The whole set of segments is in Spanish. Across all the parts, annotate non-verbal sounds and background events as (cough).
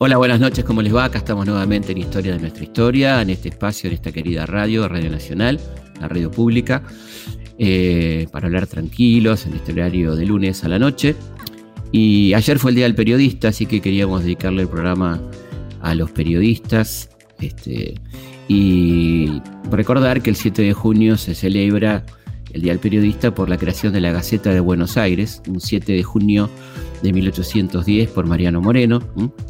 Hola, buenas noches, ¿cómo les va? Acá estamos nuevamente en Historia de nuestra historia, en este espacio, en esta querida radio, Radio Nacional, la radio pública, eh, para hablar tranquilos en este horario de lunes a la noche. Y ayer fue el Día del Periodista, así que queríamos dedicarle el programa a los periodistas. Este, y recordar que el 7 de junio se celebra el Día del Periodista por la creación de la Gaceta de Buenos Aires, un 7 de junio de 1810 por Mariano Moreno,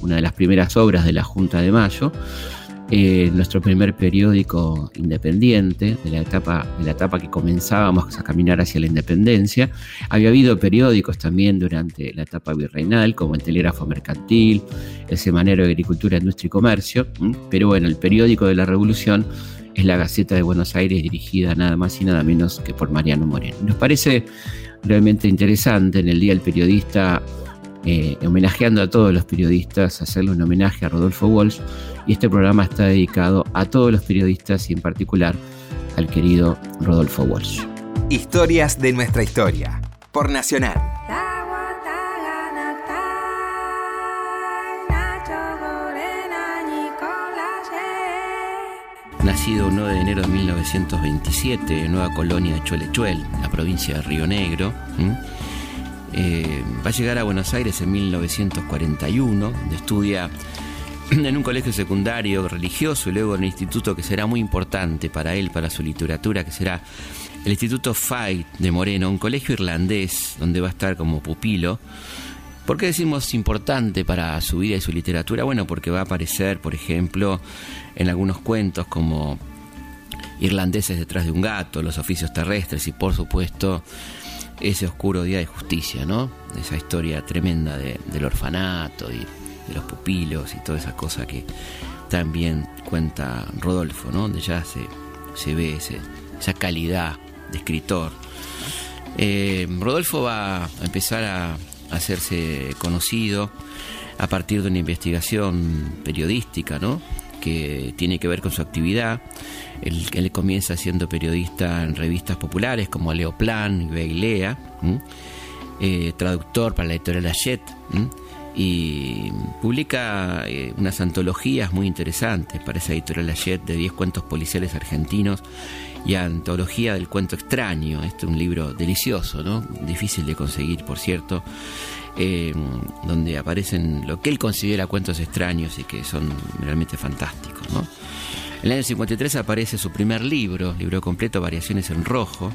una de las primeras obras de la Junta de Mayo, eh, nuestro primer periódico independiente de la, etapa, de la etapa que comenzábamos a caminar hacia la independencia. Había habido periódicos también durante la etapa virreinal, como el Telégrafo Mercantil, el Semanero de Agricultura, Industria y Comercio, pero bueno, el periódico de la Revolución es la Gaceta de Buenos Aires, dirigida nada más y nada menos que por Mariano Moreno. Nos parece realmente interesante en el Día del Periodista, eh, homenajeando a todos los periodistas, hacerle un homenaje a Rodolfo Walsh. Y este programa está dedicado a todos los periodistas y en particular al querido Rodolfo Walsh. Historias de nuestra historia, por Nacional. Nacido 9 de enero de 1927 en Nueva Colonia de Chuelechuel, la provincia de Río Negro. Eh, va a llegar a Buenos Aires en 1941, donde estudia (clears throat) en un colegio secundario religioso y luego en un instituto que será muy importante para él, para su literatura, que será el Instituto Fight de Moreno, un colegio irlandés donde va a estar como pupilo. ¿Por qué decimos importante para su vida y su literatura? Bueno, porque va a aparecer, por ejemplo, en algunos cuentos como Irlandeses detrás de un gato, Los oficios terrestres y, por supuesto, ese oscuro día de justicia, ¿no? Esa historia tremenda del orfanato y de los pupilos y toda esa cosa que también cuenta Rodolfo, ¿no? Donde ya se, se ve esa calidad de escritor. Eh, Rodolfo va a empezar a hacerse conocido a partir de una investigación periodística, ¿no? que tiene que ver con su actividad. Él, comienza siendo periodista en revistas populares como Leo Plan y Beilea, eh, traductor para la editorial Hachette, y publica eh, unas antologías muy interesantes para esa editorial Hachette de 10 cuentos policiales argentinos y Antología del Cuento Extraño. Este es un libro delicioso, ¿no? difícil de conseguir, por cierto, eh, donde aparecen lo que él considera cuentos extraños y que son realmente fantásticos. ¿no? En el año 53 aparece su primer libro, libro completo, Variaciones en Rojo,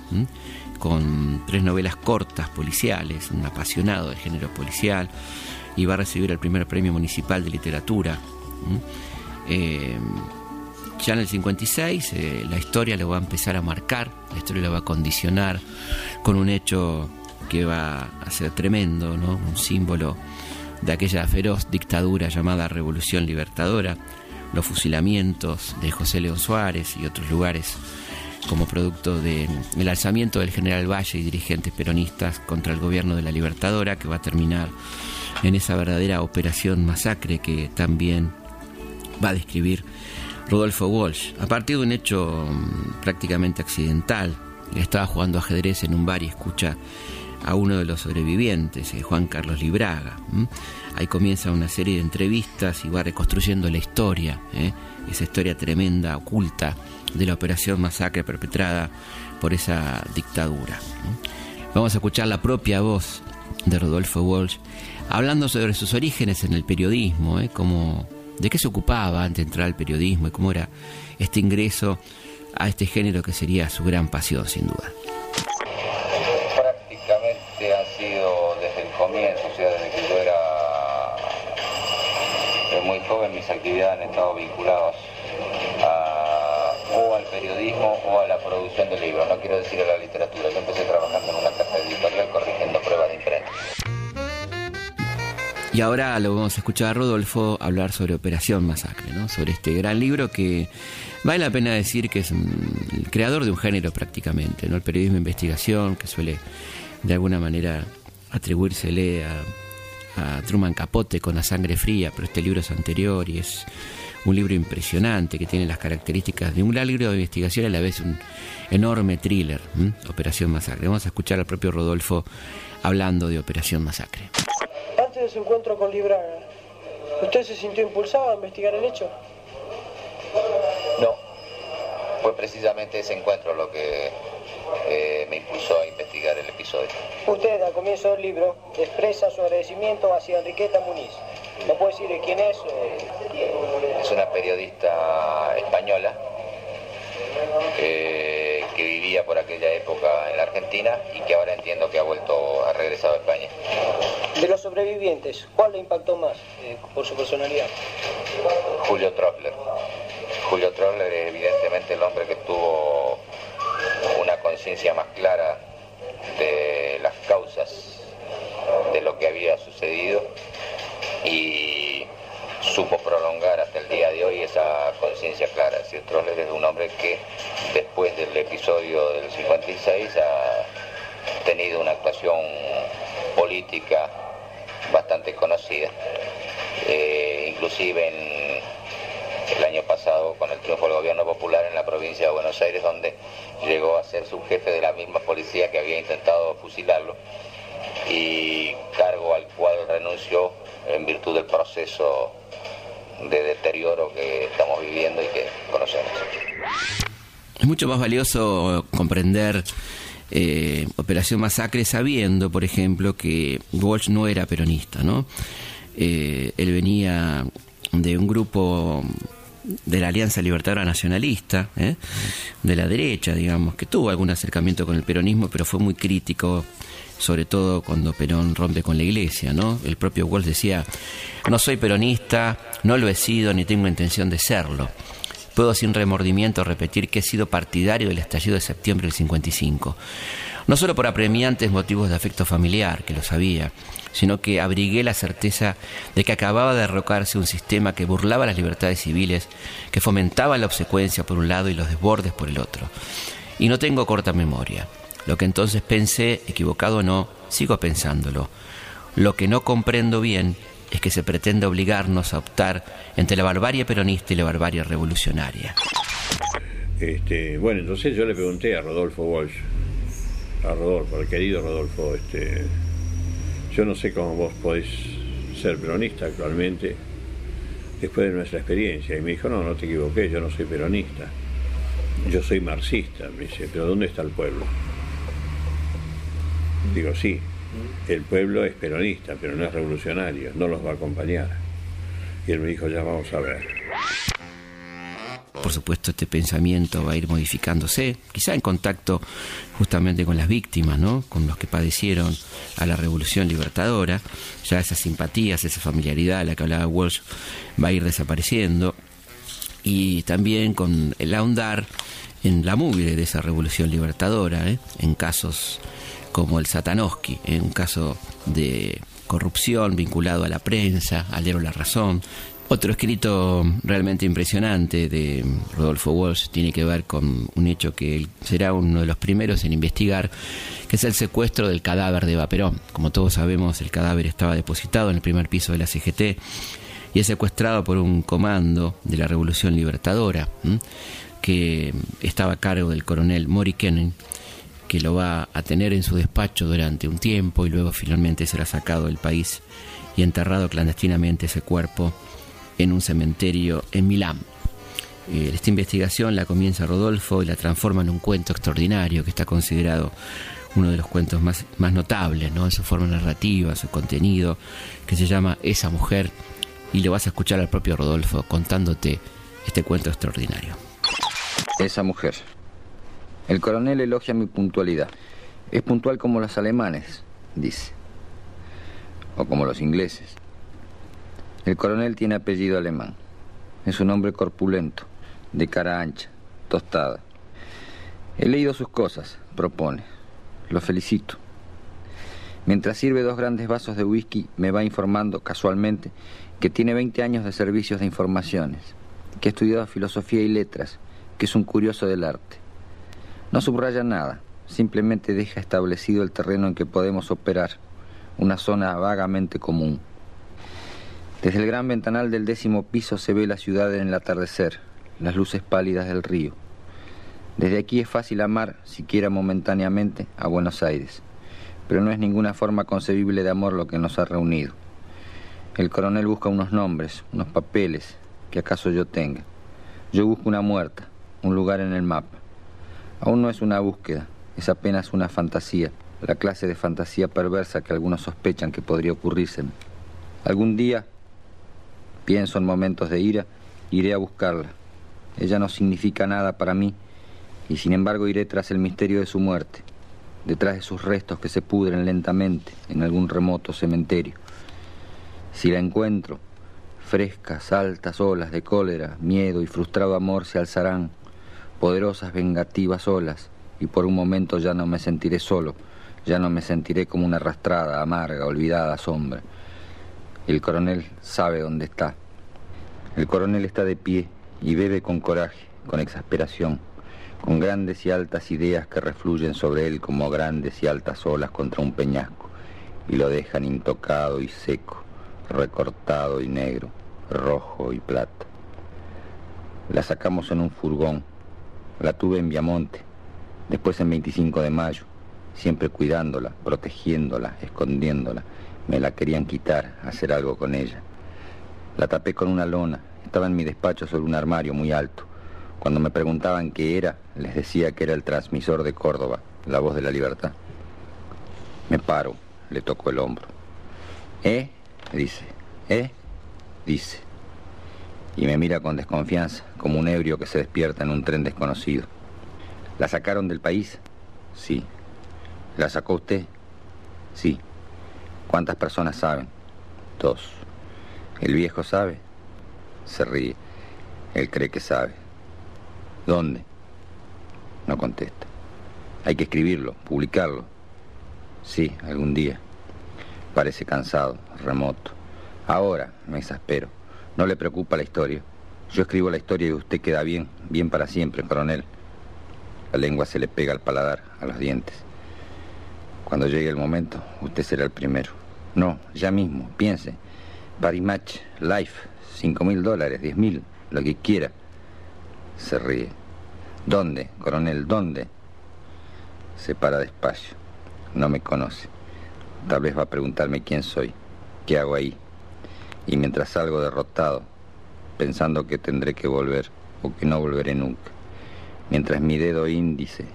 con tres novelas cortas policiales, un apasionado del género policial, y va a recibir el primer premio municipal de literatura. Ya en el 56 eh, la historia lo va a empezar a marcar, la historia lo va a condicionar con un hecho que va a ser tremendo, ¿no? un símbolo de aquella feroz dictadura llamada Revolución Libertadora, los fusilamientos de José León Suárez y otros lugares como producto del alzamiento del general Valle y dirigentes peronistas contra el gobierno de la Libertadora, que va a terminar en esa verdadera operación masacre que también va a describir Rodolfo Walsh, a partir de un hecho mm, prácticamente accidental. Estaba jugando ajedrez en un bar y escucha a uno de los sobrevivientes, eh, Juan Carlos Libraga. Ahí comienza una serie de entrevistas y va reconstruyendo la historia, ¿eh? esa historia tremenda, oculta, de la operación masacre perpetrada por esa dictadura. Vamos a escuchar la propia voz de Rodolfo Walsh hablando sobre sus orígenes en el periodismo, ¿eh? como de qué se ocupaba antes de entrar al periodismo y cómo era este ingreso a este género que sería su gran pasión, sin duda. Prácticamente ha sido desde el comienzo, o sea, desde que yo era muy joven, mis actividades han estado vinculadas o al periodismo o a la producción de libros, no quiero decir a la literatura. Yo empecé trabajando en una casa corrigiendo Y ahora lo vamos a escuchar a Rodolfo hablar sobre Operación Masacre, ¿no? sobre este gran libro que vale la pena decir que es el creador de un género prácticamente, ¿no? el periodismo de investigación, que suele de alguna manera atribuírsele a, Truman Capote con la sangre fría, pero este libro es anterior y es un libro impresionante que tiene las características de un libro de investigación y a la vez un enorme thriller, Operación Masacre. Vamos a escuchar al propio Rodolfo hablando de Operación Masacre. Antes de su encuentro con Libraga, ¿usted se sintió impulsado a investigar el hecho? No, fue precisamente ese encuentro lo que eh, me impulsó a investigar el episodio. Usted, al comienzo del libro, expresa su agradecimiento hacia Enriqueta Muniz. ¿No puede decir de quién es? Es una periodista española que vivía por aquella época en la Argentina y que ahora entiendo que ha vuelto, ha regresado a España. De los sobrevivientes, ¿cuál le impactó más eh, por su personalidad? Julio Trottler. Julio Trottler es evidentemente el hombre que tuvo una conciencia más clara de las causas de lo que había sucedido y supo prolongar hasta el día de hoy esa conciencia clara. Si Troller es un hombre que después del episodio del 56 ha tenido una actuación política bastante conocida. Eh, inclusive en el año pasado con el triunfo del gobierno popular en la provincia de Buenos Aires, donde llegó a ser subjefe de la misma policía que había intentado fusilarlo y cargo al cual renunció en virtud del proceso de deterioro que estamos viviendo y que conocemos. Es mucho más valioso comprender eh, Operación Masacre sabiendo, por ejemplo, que Walsh no era peronista, ¿no? Eh, él venía de un grupo de la Alianza Libertadora Nacionalista, ¿eh? de la derecha, digamos, que tuvo algún acercamiento con el peronismo, pero fue muy crítico, sobre todo cuando Perón rompe con la iglesia, ¿no? El propio Walsh decía, no soy peronista, no lo he sido ni tengo intención de serlo. Puedo sin remordimiento repetir que he sido partidario del estallido de septiembre del 55. No solo por apremiantes motivos de afecto familiar, que lo sabía, sino que abrigué la certeza de que acababa de derrocarse un sistema que burlaba las libertades civiles, que fomentaba la obsecuencia por un lado y los desbordes por el otro. Y no tengo corta memoria. Lo que entonces pensé, equivocado o no, sigo pensándolo. Lo que no comprendo bien es que se pretende obligarnos a optar entre la barbarie peronista y la barbarie revolucionaria. Este, bueno, entonces yo le pregunté a Rodolfo Walsh, a Rodolfo, al querido Rodolfo, este, yo no sé cómo vos podés ser peronista actualmente después de nuestra experiencia. Y me dijo, no, no te equivoqué, yo no soy peronista, yo soy marxista. Me dice, pero ¿dónde está el pueblo? Digo, sí, el pueblo es peronista, pero no es revolucionario, no los va a acompañar. Y él me dijo, ya vamos a ver. Por supuesto, este pensamiento va a ir modificándose, quizá en contacto justamente con las víctimas, ¿no? con los que padecieron a la revolución libertadora. Ya esas simpatías, esa familiaridad a la que hablaba Walsh va a ir desapareciendo. Y también con el ahondar en la mugre de esa revolución libertadora, ¿eh? en casos como el Satanowski, en un caso de corrupción vinculado a la prensa, al diario La Razón. Otro escrito realmente impresionante de Rodolfo Walsh tiene que ver con un hecho que él será uno de los primeros en investigar, que es el secuestro del cadáver de Vaperón. Como todos sabemos, el cadáver estaba depositado en el primer piso de la CGT y es secuestrado por un comando de la Revolución Libertadora, que estaba a cargo del coronel Mori Kennan que lo va a tener en su despacho durante un tiempo y luego finalmente será sacado del país y enterrado clandestinamente ese cuerpo en un cementerio en Milán. Eh, esta investigación la comienza Rodolfo y la transforma en un cuento extraordinario que está considerado uno de los cuentos más, más notables, ¿no? en su forma narrativa, su contenido, que se llama Esa mujer, y lo vas a escuchar al propio Rodolfo contándote este cuento extraordinario. Esa mujer. El coronel elogia mi puntualidad. Es puntual como los alemanes, dice. O como los ingleses. El coronel tiene apellido alemán. Es un hombre corpulento, de cara ancha, tostada. He leído sus cosas, propone. Lo felicito. Mientras sirve dos grandes vasos de whisky, me va informando casualmente que tiene 20 años de servicios de informaciones, que ha estudiado filosofía y letras, que es un curioso del arte. No subraya nada, simplemente deja establecido el terreno en que podemos operar, una zona vagamente común. Desde el gran ventanal del décimo piso se ve la ciudad en el atardecer, las luces pálidas del río. Desde aquí es fácil amar, siquiera momentáneamente, a Buenos Aires, pero no es ninguna forma concebible de amor lo que nos ha reunido. El coronel busca unos nombres, unos papeles, que acaso yo tenga. Yo busco una muerta, un lugar en el mapa. Aún no es una búsqueda, es apenas una fantasía, la clase de fantasía perversa que algunos sospechan que podría ocurrirse. Algún día, pienso en momentos de ira, iré a buscarla. Ella no significa nada para mí y sin embargo iré tras el misterio de su muerte, detrás de sus restos que se pudren lentamente en algún remoto cementerio. Si la encuentro, frescas, altas olas de cólera, miedo y frustrado amor se alzarán, poderosas vengativas olas, y por un momento ya no me sentiré solo, ya no me sentiré como una arrastrada, amarga, olvidada sombra. El coronel sabe dónde está. El coronel está de pie y bebe con coraje, con exasperación, con grandes y altas ideas que refluyen sobre él como grandes y altas olas contra un peñasco y lo dejan intocado y seco, recortado y negro, rojo y plata. La sacamos en un furgón, la tuve en Viamonte, después en 25 de mayo, siempre cuidándola, protegiéndola, escondiéndola. Me la querían quitar, hacer algo con ella. La tapé con una lona, estaba en mi despacho sobre un armario muy alto. Cuando me preguntaban qué era, les decía que era el transmisor de Córdoba, la voz de la libertad. Me paro, le toco el hombro. ¿Eh? dice. ¿Eh? dice. Y me mira con desconfianza, como un ebrio que se despierta en un tren desconocido. ¿La sacaron del país? Sí. ¿La sacó usted? Sí. ¿Cuántas personas saben? Dos. ¿El viejo sabe? Se ríe. Él cree que sabe. ¿Dónde? No contesta. Hay que escribirlo, publicarlo. Sí, algún día. Parece cansado, remoto. Ahora me exaspero. No le preocupa la historia. Yo escribo la historia y usted queda bien, bien para siempre, coronel. La lengua se le pega al paladar, a los dientes. Cuando llegue el momento, usted será el primero. No, ya mismo, piense. Paris Match, Life, cinco mil dólares, diez mil, lo que quiera. Se ríe. ¿Dónde, coronel? ¿Dónde? Se para despacio. No me conoce. Tal vez va a preguntarme quién soy, qué hago ahí. Y mientras salgo derrotado, pensando que tendré que volver o que no volveré nunca, mientras mi dedo índice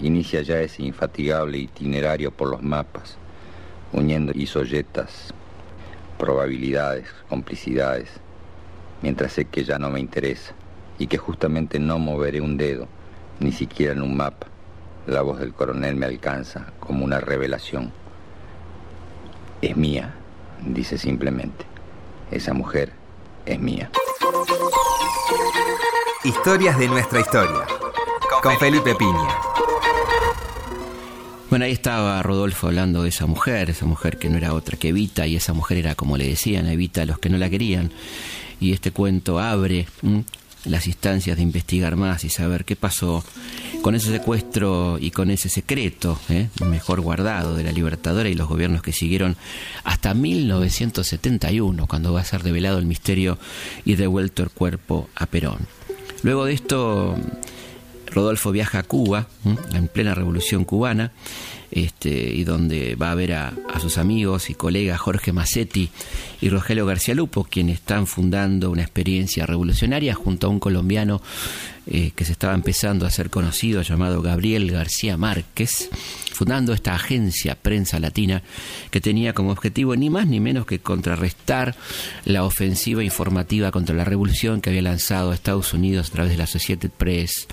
inicia ya ese infatigable itinerario por los mapas, uniendo isolletas, probabilidades, complicidades, mientras sé que ya no me interesa y que justamente no moveré un dedo, ni siquiera en un mapa. La voz del coronel me alcanza como una revelación. Es mía, dice simplemente. Esa mujer es mía. Historias de nuestra historia. Con Felipe Piña. Bueno, ahí estaba Rodolfo hablando de esa mujer, esa mujer que no era otra que Evita, y esa mujer era como le decían, Evita a los que no la querían. Y este cuento abre las instancias de investigar más y saber qué pasó con ese secuestro y con ese secreto, ¿eh? mejor guardado de la Libertadora y los gobiernos que siguieron hasta 1971, cuando va a ser revelado el misterio y devuelto el cuerpo a Perón. Luego de esto, Rodolfo viaja a Cuba, en plena revolución cubana, este, y donde va a ver a, sus amigos y colegas Jorge Massetti y Rogelio García Lupo, quienes están fundando una experiencia revolucionaria junto a un colombiano eh, que se estaba empezando a ser conocido llamado Gabriel García Márquez, fundando esta agencia Prensa Latina que tenía como objetivo ni más ni menos que contrarrestar la ofensiva informativa contra la revolución que había lanzado Estados Unidos a través de la Associated Press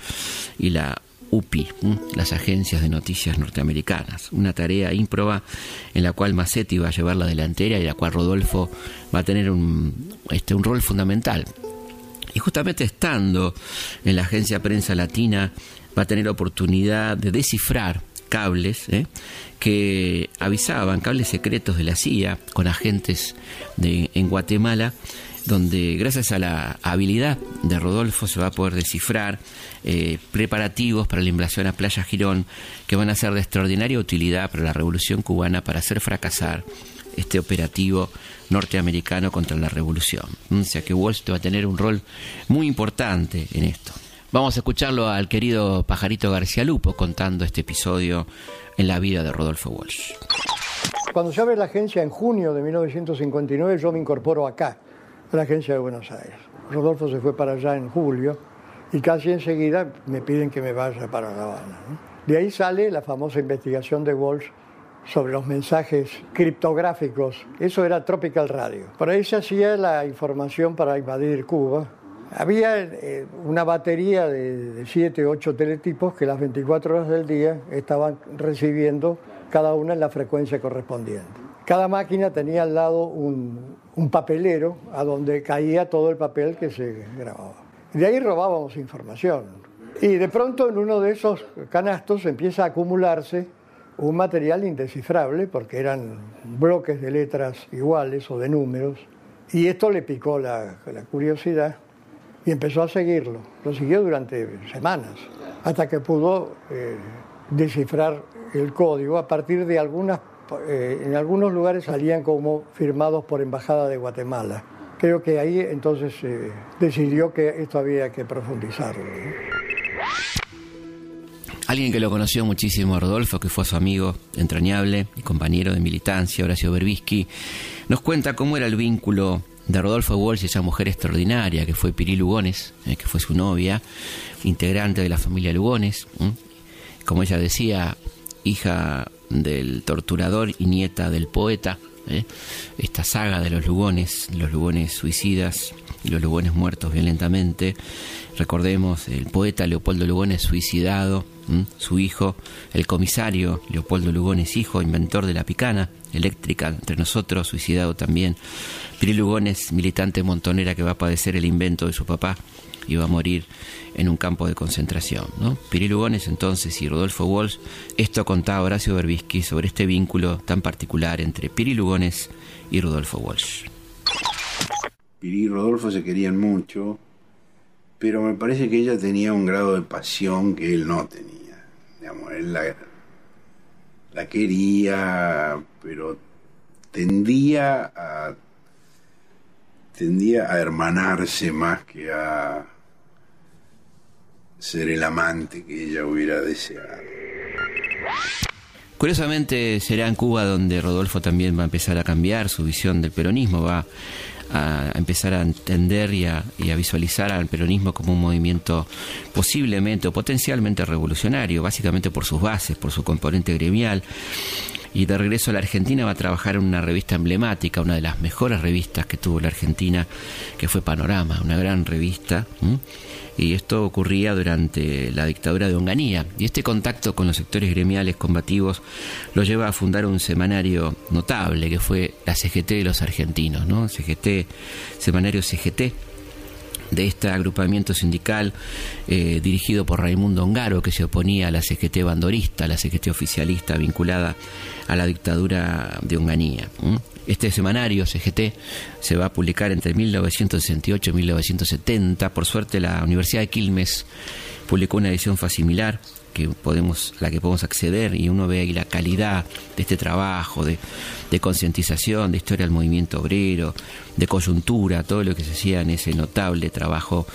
y la UPI, las agencias de noticias norteamericanas. Una tarea ímproba en la cual Massetti va a llevar la delantera y la cual Rodolfo va a tener un, este, un rol fundamental. Y justamente estando en la agencia Prensa Latina va a tener oportunidad de descifrar cables ¿eh? que avisaban, cables secretos de la CIA con agentes de, en Guatemala donde gracias a la habilidad de Rodolfo se va a poder descifrar eh, preparativos para la invasión a Playa Girón que van a ser de extraordinaria utilidad para la revolución cubana para hacer fracasar este operativo norteamericano contra la revolución. O sea que Walsh va a tener un rol muy importante en esto. Vamos a escucharlo al querido Pajarito García Lupo contando este episodio en la vida de Rodolfo Walsh. Cuando se abre la agencia en junio de 1959, yo me incorporo acá, la agencia de Buenos Aires. Rodolfo se fue para allá en julio y casi enseguida me piden que me vaya para La Habana. De ahí sale la famosa investigación de Walsh sobre los mensajes criptográficos. Eso era Tropical Radio. Por ahí se hacía la información para invadir Cuba. Había eh, una batería de 7, 8 teletipos que las 24 horas del día estaban recibiendo cada una en la frecuencia correspondiente. Cada máquina tenía al lado un, papelero a donde caía todo el papel que se grababa. De ahí robábamos información. Y de pronto en uno de esos canastos empieza a acumularse un material indescifrable porque eran bloques de letras iguales o de números. Y esto le picó la, curiosidad y empezó a seguirlo. Lo siguió durante semanas hasta que pudo eh, descifrar el código a partir de algunas, eh, en algunos lugares salían como firmados por Embajada de Guatemala. Creo que ahí entonces eh, decidió que esto había que profundizarlo. Alguien que lo conoció muchísimo, Rodolfo, que fue su amigo entrañable y compañero de militancia, Horacio Berbisky, nos cuenta cómo era el vínculo de Rodolfo Walsh y esa mujer extraordinaria que fue Piri Lugones, eh, que fue su novia, integrante de la familia Lugones, como ella decía, hija del torturador y nieta del poeta. ¿eh? Esta saga de los Lugones, los Lugones suicidas y los Lugones muertos violentamente. Recordemos, el poeta Leopoldo Lugones suicidado su hijo, el comisario Leopoldo Lugones, hijo, inventor de la picana eléctrica, entre nosotros, suicidado también. Piri Lugones, militante montonera que va a padecer el invento de su papá va a morir en un campo de concentración. ¿no? Piri Lugones entonces y Rodolfo Walsh, esto contaba Horacio Berbisky sobre este vínculo tan particular entre Piri Lugones y Rodolfo Walsh. Piri y Rodolfo se querían mucho, pero me parece que ella tenía un grado de pasión que él no tenía. Digamos, él la, quería, pero tendía a tendía a hermanarse más que a ser el amante que ella hubiera deseado. Curiosamente será en Cuba donde Rodolfo también va a empezar a cambiar su visión del peronismo, va a empezar a entender y a, visualizar al peronismo como un movimiento posiblemente o potencialmente revolucionario, básicamente por sus bases, por su componente gremial. Y de regreso a la Argentina va a trabajar en una revista emblemática, una de las mejores revistas que tuvo la Argentina, que fue Panorama, una gran revista y esto ocurría durante la dictadura de Onganía. Y este contacto con los sectores gremiales combativos lo lleva a fundar un semanario notable que fue la CGT de los argentinos, ¿no? CGT, semanario CGT de este agrupamiento sindical eh, dirigido por Raimundo Ongaro, que se oponía a la CGT bandorista, a la CGT oficialista vinculada a la dictadura de Onganía. Este semanario, CGT, se va a publicar entre 1968 y 1970. Por suerte, la Universidad de Quilmes publicó una edición facimilar que podemos, la que podemos acceder y uno ve ahí la calidad de este trabajo, de, de concientización, de historia del movimiento obrero, de coyuntura, todo lo que se hacía en ese notable trabajo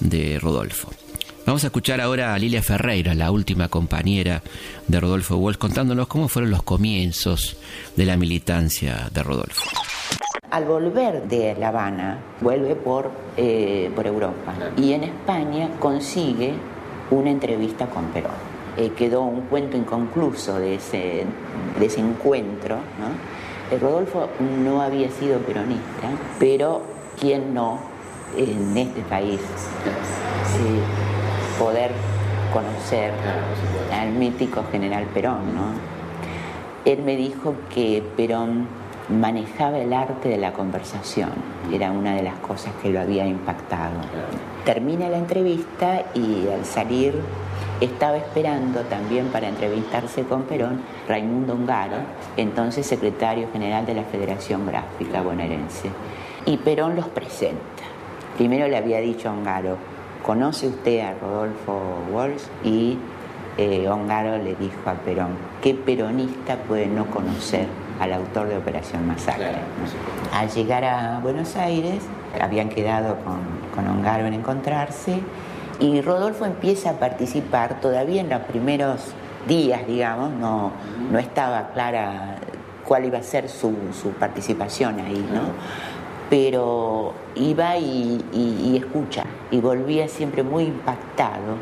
de Rodolfo. Vamos a escuchar ahora a Lilia Ferreira, la última compañera de Rodolfo Walsh, contándonos cómo fueron los comienzos de la militancia de Rodolfo. Al volver de La Habana, vuelve por, eh, por Europa y en España consigue una entrevista con Perón. Eh, quedó un cuento inconcluso de ese, de ese encuentro. ¿no? Eh, Rodolfo no había sido peronista, pero ¿quién no en este país? poder conocer al mítico general Perón, ¿no? Él me dijo que Perón manejaba el arte de la conversación, era una de las cosas que lo había impactado. Termina la entrevista y al salir estaba esperando también para entrevistarse con Perón Raimundo Ungaro, entonces secretario general de la Federación Gráfica bonaerense. Y Perón los presenta. Primero le había dicho a Ungaro, ¿conoce usted a Rodolfo Walsh? Y eh, Ongaro le dijo a Perón, ¿qué peronista puede no conocer al autor de Operación Masacre. Al llegar a Buenos Aires, habían quedado con, con Ongaro en encontrarse y Rodolfo empieza a participar todavía en los primeros días, digamos, no, no estaba clara cuál iba a ser su, su participación ahí, ¿no? Pero iba y, y, escucha, y volvía siempre muy impactado,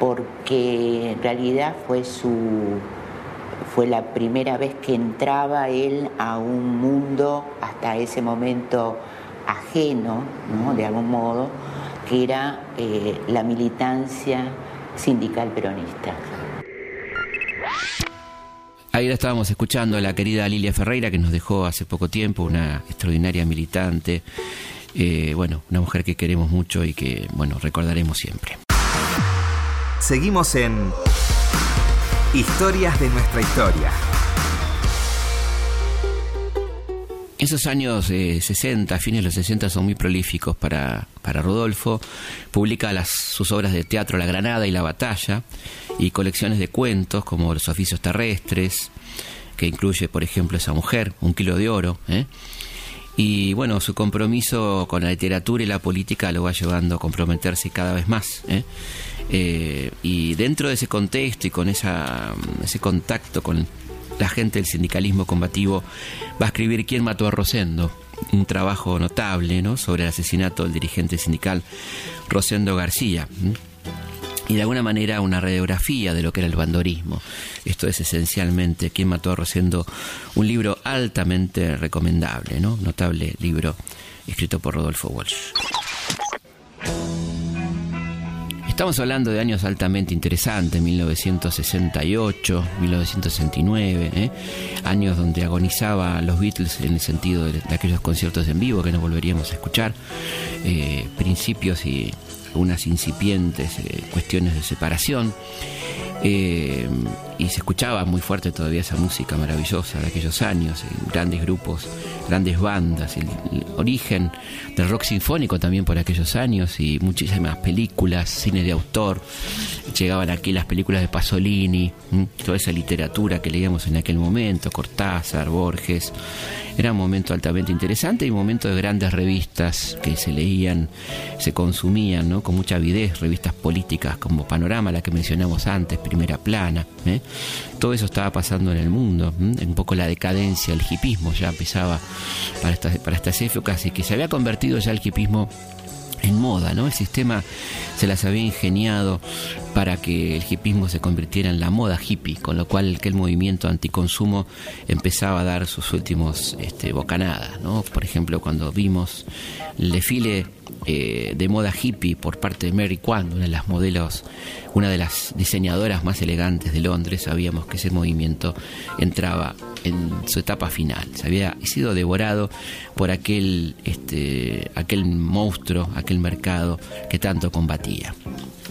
porque en realidad fue su fue la primera vez que entraba él a un mundo hasta ese momento ajeno, ¿no? de algún modo, que era eh, la militancia sindical peronista. Ahí la estábamos escuchando a la querida Lilia Ferreira, que nos dejó hace poco tiempo, una extraordinaria militante, eh, bueno, una mujer que queremos mucho y que, bueno, recordaremos siempre. Seguimos en Historias de nuestra historia. Esos años 60, fines de los 60, son muy prolíficos para, para Rodolfo. Publica sus obras de teatro La Granada y La Batalla y colecciones de cuentos como Los Oficios Terrestres, que incluye, por ejemplo, Esa Mujer, Un Kilo de Oro. ¿eh? Y bueno, su compromiso con la literatura y la política lo va llevando a comprometerse cada vez más. ¿eh? Eh, y dentro de ese contexto y con esa, ese contacto con la gente del sindicalismo combativo va a escribir Quién mató a Rosendo, un trabajo notable ¿no? sobre el asesinato del dirigente sindical Rosendo García. Y de alguna manera una radiografía de lo que era el bandorismo. Esto es esencialmente Quién mató a Rosendo, un libro altamente recomendable, ¿no? notable libro escrito por Rodolfo Walsh. Estamos hablando de años altamente interesantes, 1968, 1969, ¿eh? años donde agonizaban los Beatles en el sentido de, aquellos conciertos en vivo que no volveríamos a escuchar, eh, principios y unas incipientes eh, cuestiones de separación. Eh, y se escuchaba muy fuerte todavía esa música maravillosa de aquellos años, grandes grupos, grandes bandas, el, origen del rock sinfónico también por aquellos años y muchísimas películas, cine de autor, llegaban aquí las películas de Pasolini, toda esa literatura que leíamos en aquel momento, Cortázar, Borges, era un momento altamente interesante y un momento de grandes revistas que se leían, se consumían ¿no? con mucha avidez, revistas políticas como Panorama, la que mencionamos antes, Primera Plana. ¿eh? Todo eso estaba pasando en el mundo, un poco la decadencia, el hipismo ya empezaba para estas, para estas épocas y que se había convertido ya el hipismo en moda, ¿no? El sistema se las había ingeniado para que el hipismo se convirtiera en la moda hippie, con lo cual aquel movimiento anticonsumo empezaba a dar sus últimos este, bocanadas, ¿no? Por ejemplo, cuando vimos el desfile eh, de moda hippie por parte de Mary Quant, una de las modelos, una de las diseñadoras más elegantes de Londres, sabíamos que ese movimiento entraba en su etapa final. Se había sido devorado por aquel, este, aquel monstruo, aquel mercado que tanto combatía.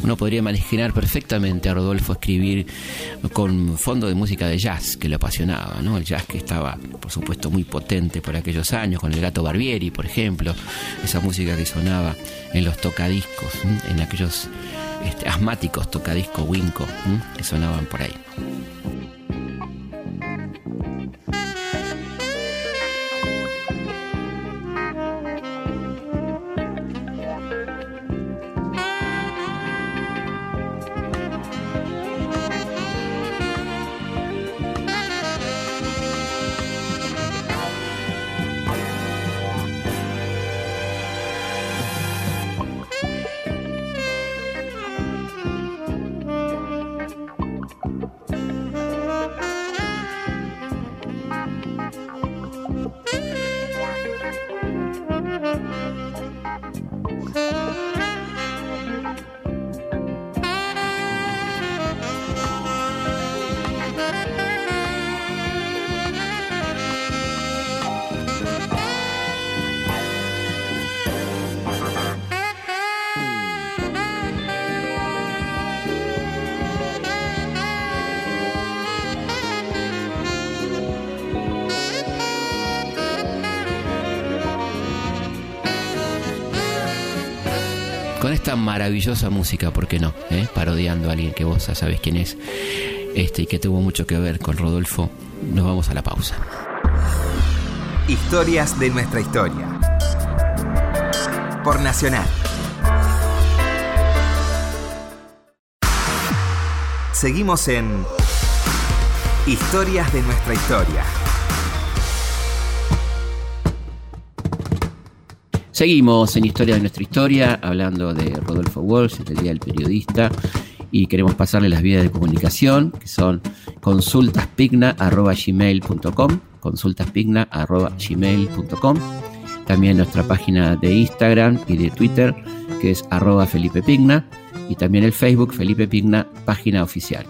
Uno podría imaginar perfectamente a Rodolfo escribir con fondo de música de jazz que le apasionaba, ¿no? El jazz que estaba, por supuesto, muy potente por aquellos años, con el gato Barbieri, por ejemplo, esa música que sonaba en los tocadiscos, en aquellos este, asmáticos tocadiscos Winco que sonaban por ahí. Maravillosa música, ¿por qué no? ¿Eh? Parodiando a alguien que vos ya sabés quién es este, y que tuvo mucho que ver con Rodolfo, nos vamos a la pausa. Historias de nuestra historia. Por Nacional. Seguimos en Historias de nuestra historia. Seguimos en Historia de nuestra historia, hablando de Rodolfo Walsh, el Día del Periodista, y queremos pasarle las vías de comunicación, que son consultaspigna.gmail.com, consultaspigna.gmail.com, también nuestra página de Instagram y de Twitter, que es arroba Felipe Pigna, y también el Facebook Felipe Pigna, página oficial.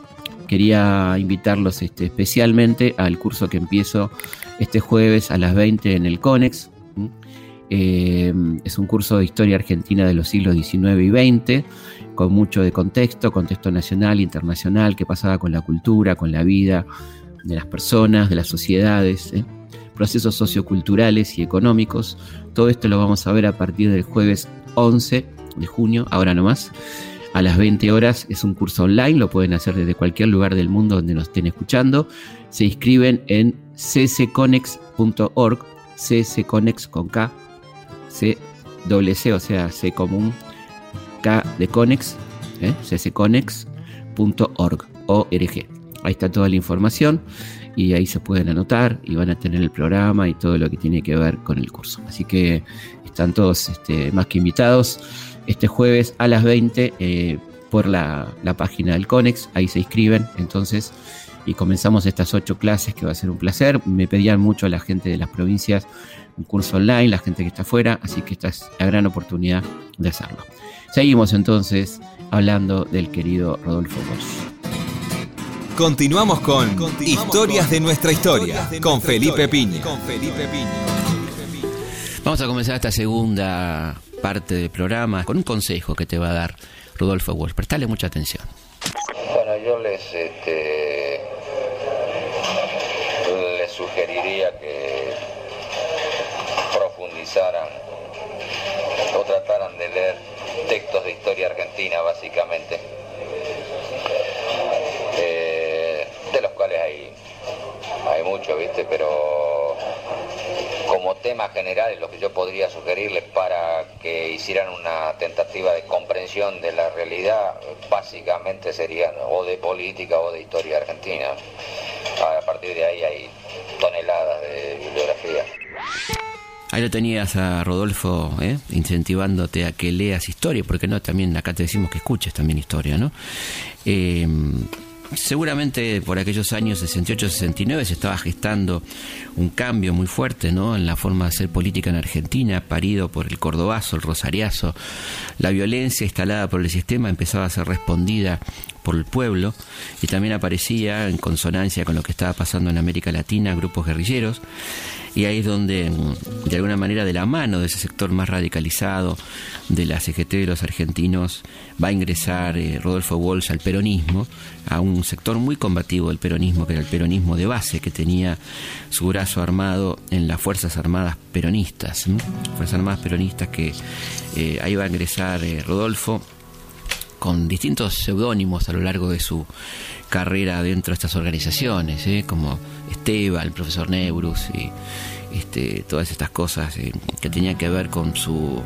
Quería invitarlos este, especialmente al curso que empiezo este jueves a las 20 en el CONEX, eh, es un curso de historia argentina de los siglos XIX y XX, con mucho de contexto, contexto nacional, internacional, qué pasaba con la cultura, con la vida de las personas, de las sociedades, ¿eh? procesos socioculturales y económicos. Todo esto lo vamos a ver a partir del jueves 11 de junio, ahora nomás. A las 20 horas es un curso online, lo pueden hacer desde cualquier lugar del mundo donde nos estén escuchando. Se inscriben en ccconex.org, ccconex con K, C doble C, o sea, C común, K de Conex, ¿eh? ccconex.org, org. Ahí está toda la información y ahí se pueden anotar y van a tener el programa y todo lo que tiene que ver con el curso. Así que están todos este, más que invitados este jueves a las 20 eh, por la, la, página del Conex, ahí se inscriben entonces y comenzamos estas ocho clases que va a ser un placer. Me pedían mucho a la gente de las provincias un curso online, la gente que está afuera, así que esta es la gran oportunidad de hacerlo. Seguimos entonces hablando del querido Rodolfo Bosch. Continuamos con Historias de nuestra historia con Felipe Piña. Vamos a comenzar esta segunda parte del programa con un consejo que te va a dar Rodolfo Walsh. Prestale mucha atención. Bueno, yo les, este, Pero como tema general, lo que yo podría sugerirles para que hicieran una tentativa de comprensión de la realidad, básicamente serían o de política o de historia argentina. A partir de ahí hay toneladas de bibliografía. Ahí lo tenías a Rodolfo ¿eh? incentivándote a que leas historia, porque no, también acá te decimos que escuches también historia, ¿no? Eh, seguramente por aquellos años 68-69 se estaba gestando un cambio muy fuerte ¿no? en la forma de hacer política en Argentina, parido por el cordobazo, el rosariazo. La violencia instalada por el sistema empezaba a ser respondida por el pueblo y también aparecía en consonancia con lo que estaba pasando en América Latina grupos guerrilleros y ahí es donde, mm, de alguna manera, de la mano de ese sector más radicalizado de la CGT de los argentinos, va a ingresar eh, Rodolfo Walsh al peronismo, a un sector muy combativo del peronismo, que era el peronismo de base, que tenía su brazo armado en las Fuerzas Armadas peronistas. Fuerzas Armadas peronistas que eh, ahí va a ingresar eh, Rodolfo con distintos seudónimos a lo largo de su carrera dentro de estas organizaciones, ¿eh? como Esteban, el profesor Nebrus y este, todas estas cosas eh, que tenían que ver con su,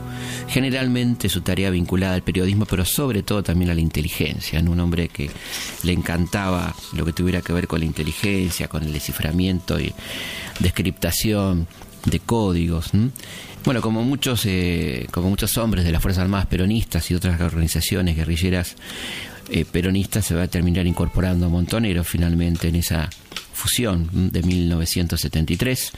generalmente su tarea vinculada al periodismo, pero sobre todo también a la inteligencia, un hombre que le encantaba lo que tuviera que ver con la inteligencia, con el desciframiento y descriptación de códigos. Bueno, como muchos, eh, como muchos hombres de las Fuerzas Armadas peronistas y otras organizaciones guerrilleras eh, peronista se va a terminar incorporando a Montonero finalmente en esa fusión de 1973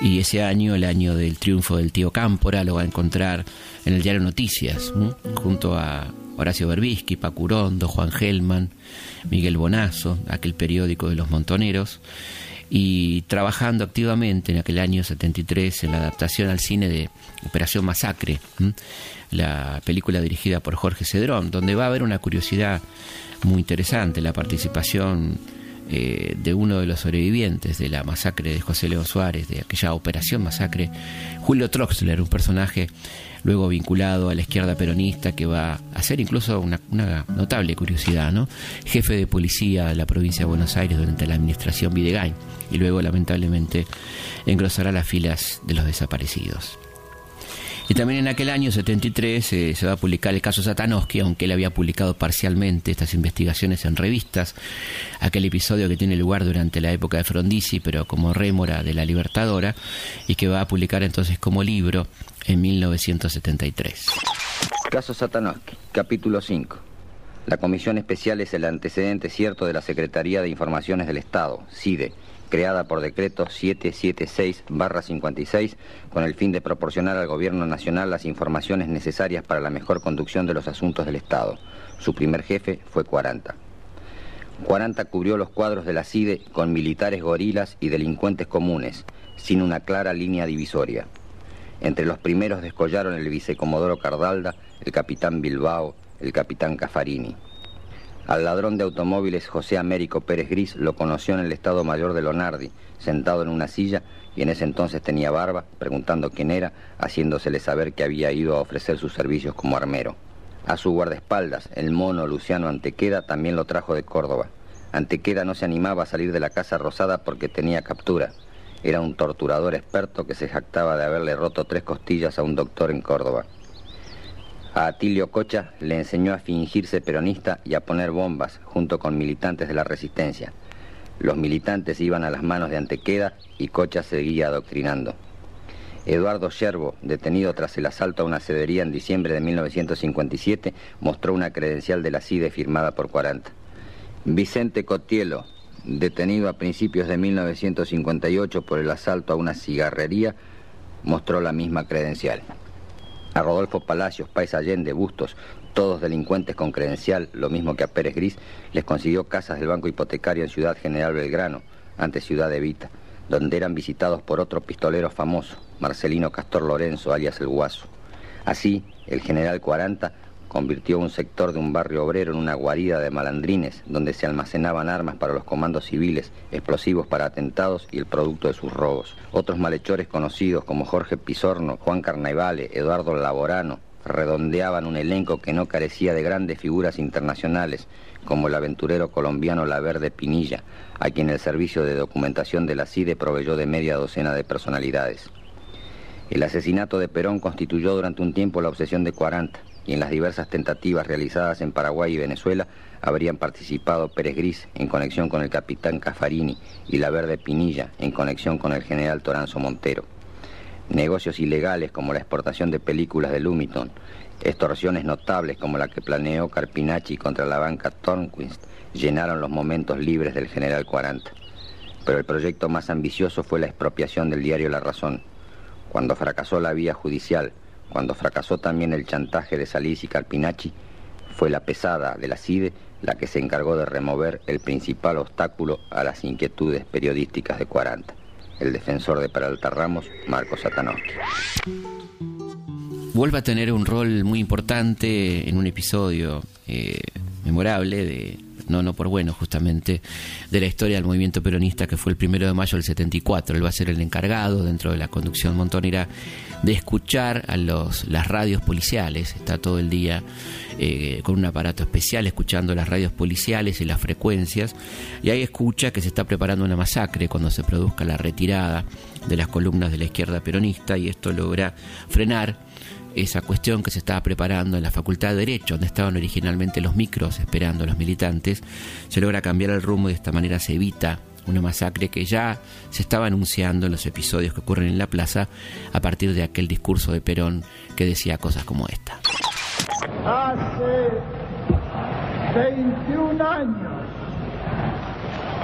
y ese año, el año del triunfo del tío Cámpora, lo va a encontrar en el diario Noticias, junto a Horacio Berbisky, Pacurondo, Juan Gelman, Miguel Bonazo, aquel periódico de los montoneros, y trabajando activamente en aquel año 73 en la adaptación al cine de Operación Masacre la película dirigida por Jorge Cedrón, donde va a haber una curiosidad muy interesante, la participación eh, de uno de los sobrevivientes de la masacre de José León Suárez, de aquella operación masacre, Julio Troxler, un personaje luego vinculado a la izquierda peronista que va a ser incluso una, una notable curiosidad, ¿no? Jefe de policía de la provincia de Buenos Aires durante la administración Videgain y luego lamentablemente engrosará las filas de los desaparecidos. Y también en aquel año 73 eh, se va a publicar el caso Satanowski, aunque él había publicado parcialmente estas investigaciones en revistas, aquel episodio que tiene lugar durante la época de Frondizi, pero como rémora de la Libertadora, y que va a publicar entonces como libro en 1973. Caso Satanowski, capítulo 5. La Comisión Especial es el antecedente cierto de la Secretaría de Informaciones del Estado, CIDE, creada por decreto 776-56 con el fin de proporcionar al Gobierno Nacional las informaciones necesarias para la mejor conducción de los asuntos del Estado. Su primer jefe fue 40. 40 cubrió los cuadros de la CIDE con militares gorilas y delincuentes comunes, sin una clara línea divisoria. Entre los primeros descollaron el vicecomodoro Cardalda, el capitán Bilbao, el capitán Cafarini. Al ladrón de automóviles José Américo Pérez Gris lo conoció en el Estado Mayor de Lonardi, sentado en una silla y en ese entonces tenía barba, preguntando quién era, haciéndosele saber que había ido a ofrecer sus servicios como armero. A su guardaespaldas, el mono Luciano Antequeda también lo trajo de Córdoba. Antequeda no se animaba a salir de la Casa Rosada porque tenía captura. Era un torturador experto que se jactaba de haberle roto tres costillas a un doctor en Córdoba. A Atilio Cocha le enseñó a fingirse peronista y a poner bombas junto con militantes de la resistencia. Los militantes iban a las manos de Antequeda y Cocha seguía adoctrinando. Eduardo Yerbo, detenido tras el asalto a una cedería en diciembre de 1957, mostró una credencial de la CIDE firmada por 40. Vicente Cotielo, detenido a principios de 1958 por el asalto a una cigarrería, mostró la misma credencial. A Rodolfo Palacios, País Allende, Bustos, todos delincuentes con credencial, lo mismo que a Pérez Gris, les consiguió casas del Banco Hipotecario en Ciudad General Belgrano, ante Ciudad Evita, donde eran visitados por otro pistolero famoso, Marcelino Castor Lorenzo, alias El Guaso. Así, el general 40 convirtió un sector de un barrio obrero en una guarida de malandrines, donde se almacenaban armas para los comandos civiles, explosivos para atentados y el producto de sus robos. Otros malhechores conocidos como Jorge Pisorno, Juan Carnaivale, Eduardo Laborano, redondeaban un elenco que no carecía de grandes figuras internacionales, como el aventurero colombiano La Verde Pinilla, a quien el servicio de documentación de la CIDE proveyó de media docena de personalidades. El asesinato de Perón constituyó durante un tiempo la obsesión de 40 y en las diversas tentativas realizadas en Paraguay y Venezuela habrían participado Pérez Gris en conexión con el capitán Cafarini y la Verde Pinilla en conexión con el general Toranzo Montero. Negocios ilegales como la exportación de películas de Lumiton, extorsiones notables como la que planeó Carpinacci contra la banca Tornquist llenaron los momentos libres del general 40. Pero el proyecto más ambicioso fue la expropiación del diario La Razón. Cuando fracasó la vía judicial, cuando fracasó también el chantaje de Salís y Carpinacci, fue la pesada de la CIDE la que se encargó de remover el principal obstáculo a las inquietudes periodísticas de 40, el defensor de Peralta Ramos, Marco Satanowski. Vuelve a tener un rol muy importante en un episodio eh, memorable de no, no por bueno justamente, de la historia del movimiento peronista que fue el primero de mayo del 74. Él va a ser el encargado dentro de la conducción montonera de escuchar a los, las radios policiales. Está todo el día eh, con un aparato especial escuchando las radios policiales y las frecuencias. Y ahí escucha que se está preparando una masacre cuando se produzca la retirada de las columnas de la izquierda peronista y esto logra frenar esa cuestión que se estaba preparando en la Facultad de Derecho, donde estaban originalmente los micros esperando a los militantes, se logra cambiar el rumbo y de esta manera se evita una masacre que ya se estaba anunciando en los episodios que ocurren en la plaza a partir de aquel discurso de Perón que decía cosas como esta. Hace 21 años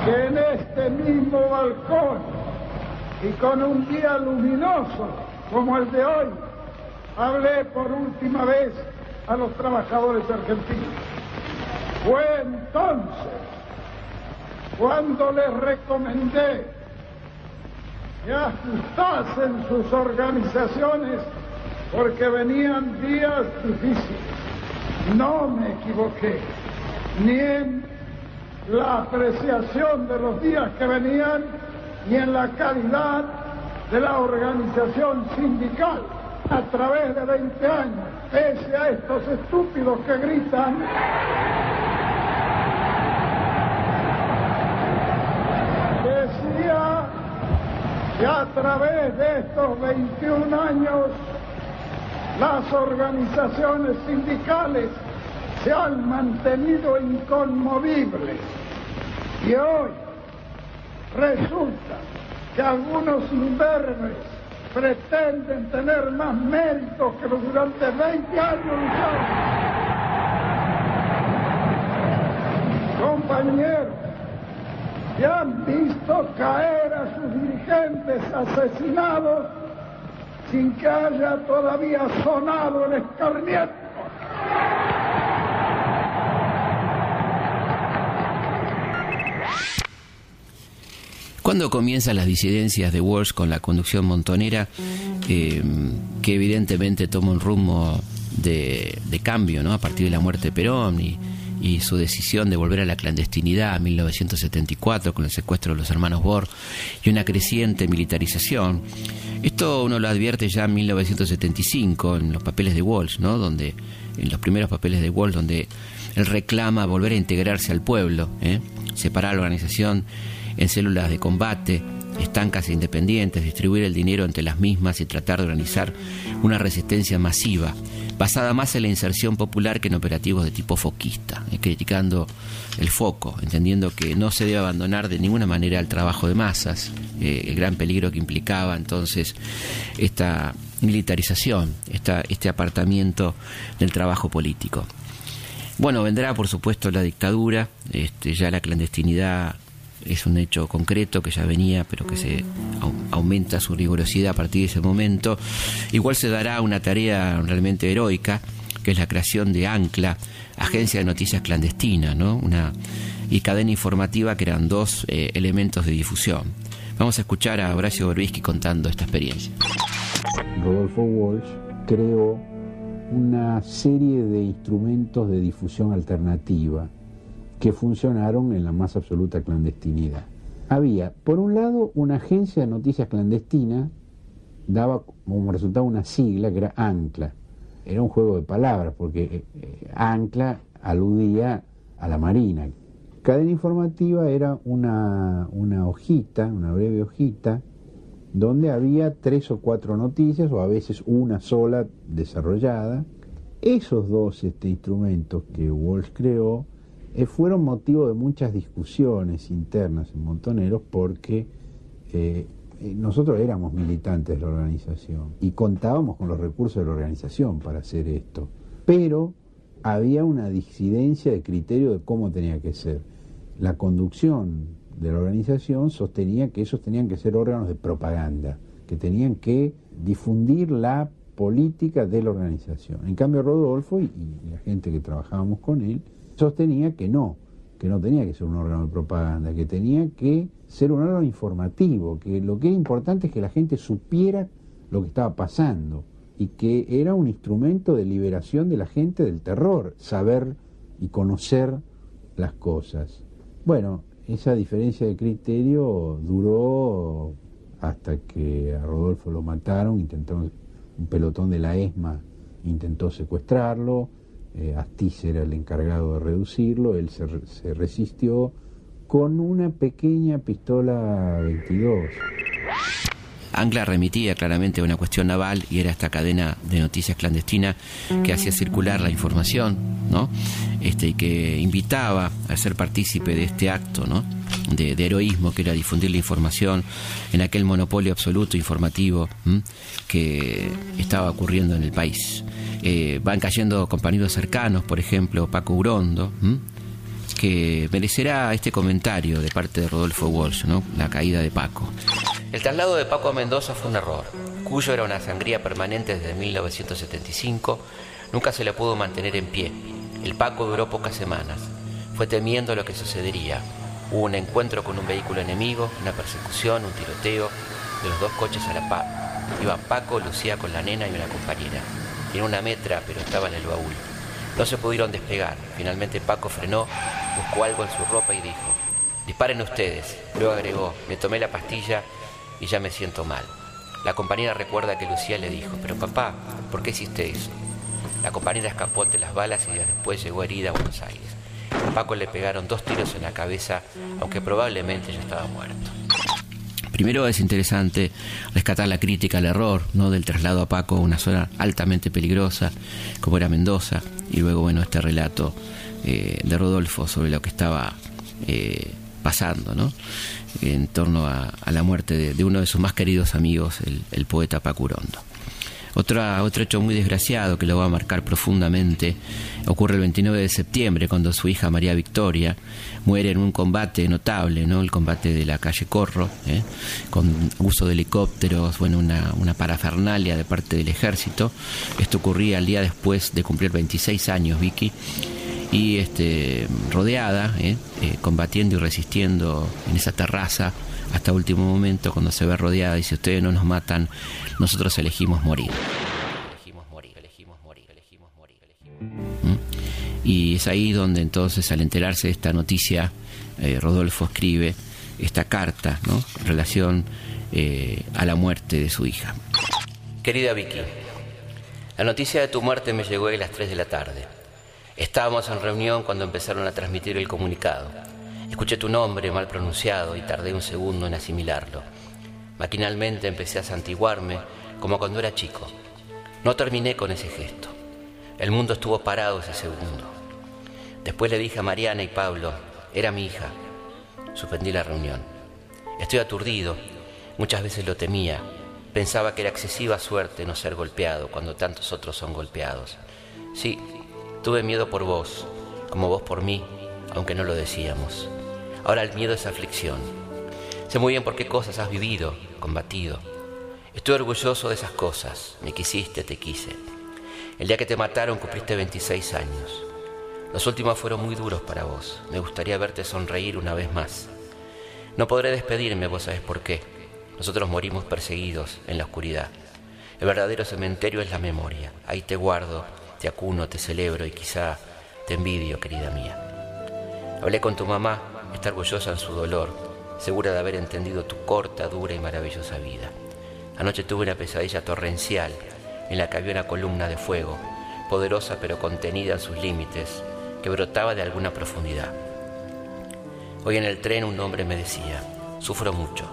que en este mismo balcón y con un día luminoso como el de hoy, hablé por última vez a los trabajadores argentinos. Fue entonces cuando les recomendé que ajustasen sus organizaciones porque venían días difíciles. No me equivoqué, ni en la apreciación de los días que venían y en la calidad de la organización sindical a través de 20 años, pese a estos estúpidos que gritan. Decía que a través de estos 21 años las organizaciones sindicales se han mantenido inconmovibles y hoy resulta que algunos imberbes pretenden tener más méritos que los durante 20 años lucharon. Compañeros, ya han visto caer a sus dirigentes asesinados sin que haya todavía sonado el escarmiento. ¿Cuándo comienzan las disidencias de Walsh con la conducción montonera, eh, que evidentemente toma un rumbo de, cambio ¿no? a partir de la muerte de Perón y, su decisión de volver a la clandestinidad en 1974 con el secuestro de los hermanos Bohr y una creciente militarización? Esto uno lo advierte ya en 1975 en los papeles de Walsh, ¿no? donde, en los primeros papeles de Walsh, donde él reclama volver a integrarse al pueblo, ¿eh? separar la organización en células de combate, estancas e independientes, distribuir el dinero entre las mismas y tratar de organizar una resistencia masiva, basada más en la inserción popular que en operativos de tipo foquista, eh, criticando el foco, entendiendo que no se debe abandonar de ninguna manera el trabajo de masas, eh, el gran peligro que implicaba entonces esta militarización, esta, este apartamiento del trabajo político. Bueno, vendrá por supuesto la dictadura, este, ya la clandestinidad es un hecho concreto que ya venía, pero que se aumenta su rigurosidad a partir de ese momento. Igual se dará una tarea realmente heroica, que es la creación de ANCLA, Agencia de Noticias Clandestina, ¿no? Una, y cadena informativa que eran dos eh, elementos de difusión. Vamos a escuchar a Horacio Gorbisky contando esta experiencia. Rodolfo Walsh creó una serie de instrumentos de difusión alternativa que funcionaron en la más absoluta clandestinidad. Había, por un lado, una agencia de noticias clandestina, daba como resultado una sigla que era ANCLA. Era un juego de palabras, porque eh, eh, ANCLA aludía a la Marina. Cadena informativa era una, una hojita, una breve hojita, donde había tres o cuatro noticias, o a veces una sola desarrollada. Esos dos este, instrumentos que Walsh creó eh, fueron motivo de muchas discusiones internas en Montoneros porque eh, eh, nosotros éramos militantes de la organización y contábamos con los recursos de la organización para hacer esto, pero había una disidencia de criterio de cómo tenía que ser. La conducción de la organización sostenía que esos tenían que ser órganos de propaganda, que tenían que difundir la política de la organización. En cambio, Rodolfo y la gente que trabajábamos con él, sostenía que no, que no tenía que ser un órgano de propaganda, que tenía que ser un órgano informativo, que lo que era importante es que la gente supiera lo que estaba pasando y que era un instrumento de liberación de la gente del terror, saber y conocer las cosas. Bueno, esa diferencia de criterio duró hasta que a Rodolfo lo mataron, intentó un pelotón de la ESMA intentó secuestrarlo, eh, Astiz era el encargado de reducirlo, él se, se resistió con una pequeña pistola 22. Angla remitía claramente a una cuestión naval y era esta cadena de noticias clandestina que hacía circular la información, ¿no? Este, y que invitaba a ser partícipe de este acto, ¿no? De, heroísmo que era difundir la información en aquel monopolio absoluto informativo que estaba ocurriendo en el país. Eh, van cayendo compañeros cercanos, por ejemplo, Paco Urondo, que merecerá este comentario de parte de Rodolfo Walsh, ¿no? la caída de Paco. El traslado de Paco a Mendoza fue un error. Cuyo era una sangría permanente desde 1975, nunca se le pudo mantener en pie. El Paco duró pocas semanas. Fue temiendo lo que sucedería. Hubo un encuentro con un vehículo enemigo, una persecución, un tiroteo de los dos coches a la par. Iban Paco, Lucía con la nena y una compañera. Tiene una metra, pero estaba en el baúl. No se pudieron despegar. Finalmente Paco frenó, buscó algo en su ropa y dijo, disparen ustedes. Luego agregó, me tomé la pastilla y ya me siento mal. La compañera recuerda que Lucía le dijo, pero papá, ¿por qué hiciste eso? La compañera escapó ante las balas y después llegó herida a Buenos Aires. A Paco le pegaron dos tiros en la cabeza, aunque probablemente ya estaba muerto. Primero es interesante rescatar la crítica al error ¿no? del traslado a Paco a una zona altamente peligrosa, como era Mendoza, y luego bueno este relato eh, de Rodolfo sobre lo que estaba eh, pasando, en torno a, la muerte de, uno de sus más queridos amigos, el, el poeta Paco Urondo. Otra, otro hecho muy desgraciado que lo va a marcar profundamente ocurre el 29 de septiembre, cuando su hija María Victoria muere en un combate notable, ¿no? el combate de la calle Corro, ¿eh? con uso de helicópteros, bueno, una, una parafernalia de parte del ejército. Esto ocurría el día después de cumplir 26 años, Vicky y este, rodeada, ¿eh? Eh, combatiendo y resistiendo en esa terraza hasta último momento, cuando se ve rodeada y si ustedes no nos matan, nosotros elegimos morir. Elegimos morir, elegimos morir, elegimos morir. ¿Mm? Y es ahí donde entonces, al enterarse de esta noticia, eh, Rodolfo escribe esta carta ¿no? en relación eh, a la muerte de su hija. Querida Vicky, la noticia de tu muerte me llegó a las 3 de la tarde. Estábamos en reunión cuando empezaron a transmitir el comunicado. Escuché tu nombre mal pronunciado y tardé un segundo en asimilarlo. Maquinalmente empecé a santiguarme como cuando era chico. No terminé con ese gesto. El mundo estuvo parado ese segundo. Después le dije a Mariana y Pablo, era mi hija. Suspendí la reunión. Estoy aturdido. Muchas veces lo temía. Pensaba que era excesiva suerte no ser golpeado cuando tantos otros son golpeados. Sí, tuve miedo por vos, como vos por mí, aunque no lo decíamos. Ahora el miedo es aflicción. Sé muy bien por qué cosas has vivido, combatido. Estoy orgulloso de esas cosas. Me quisiste, te quise. El día que te mataron cumpliste 26 años. Los últimos fueron muy duros para vos. Me gustaría verte sonreír una vez más. No podré despedirme, vos sabés por qué. Nosotros morimos perseguidos en la oscuridad. El verdadero cementerio es la memoria. Ahí te guardo, te acuno, te celebro y quizá te envidio, querida mía. Hablé con tu mamá está orgullosa en su dolor, segura de haber entendido tu corta, dura y maravillosa vida. Anoche tuve una pesadilla torrencial en la que había una columna de fuego, poderosa pero contenida en sus límites, que brotaba de alguna profundidad. Hoy en el tren un hombre me decía, sufro mucho,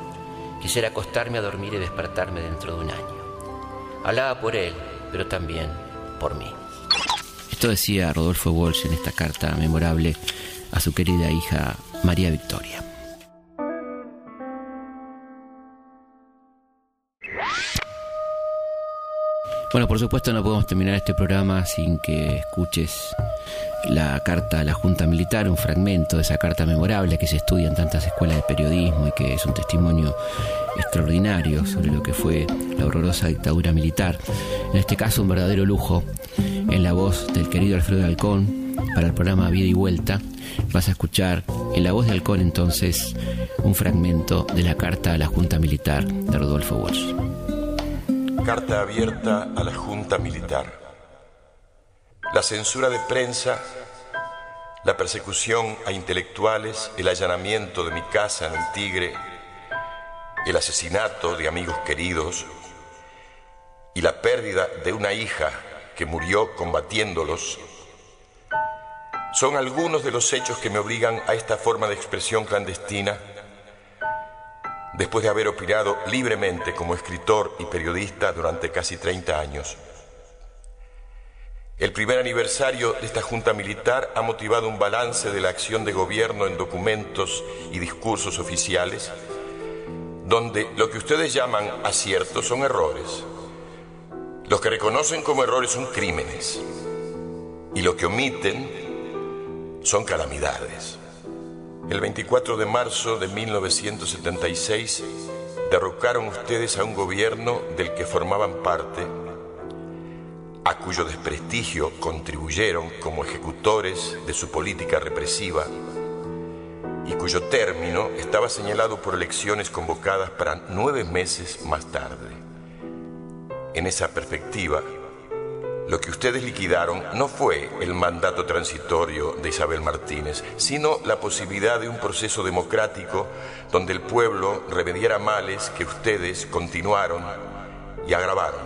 quisiera acostarme a dormir y despertarme dentro de un año. Hablaba por él, pero también por mí. Esto decía Rodolfo Walsh en esta carta memorable a su querida hija María Victoria. Bueno, por supuesto no podemos terminar este programa sin que escuches la carta a la Junta Militar, un fragmento de esa carta memorable que se estudia en tantas escuelas de periodismo y que es un testimonio extraordinario sobre lo que fue la horrorosa dictadura militar. En este caso un verdadero lujo en la voz del querido Alfredo Alcón para el programa Vida y Vuelta Vas a escuchar en la voz de Halcón entonces un fragmento de la carta a la Junta Militar de Rodolfo Walsh. Carta abierta a la Junta Militar. La censura de prensa, la persecución a intelectuales, el allanamiento de mi casa en el Tigre, el asesinato de amigos queridos y la pérdida de una hija que murió combatiéndolos son algunos de los hechos que me obligan a esta forma de expresión clandestina después de haber opinado libremente como escritor y periodista durante casi 30 años. El primer aniversario de esta Junta Militar ha motivado un balance de la acción de gobierno en documentos y discursos oficiales, donde lo que ustedes llaman aciertos son errores. Los que reconocen como errores son crímenes y lo que omiten son calamidades. El 24 de marzo de 1976 derrocaron ustedes a un gobierno del que formaban parte, a cuyo desprestigio contribuyeron como ejecutores de su política represiva y cuyo término estaba señalado por elecciones convocadas para nueve meses más tarde. En esa perspectiva, Lo que ustedes liquidaron no fue el mandato transitorio de Isabel Martínez, sino la posibilidad de un proceso democrático donde el pueblo remediara males que ustedes continuaron y agravaron.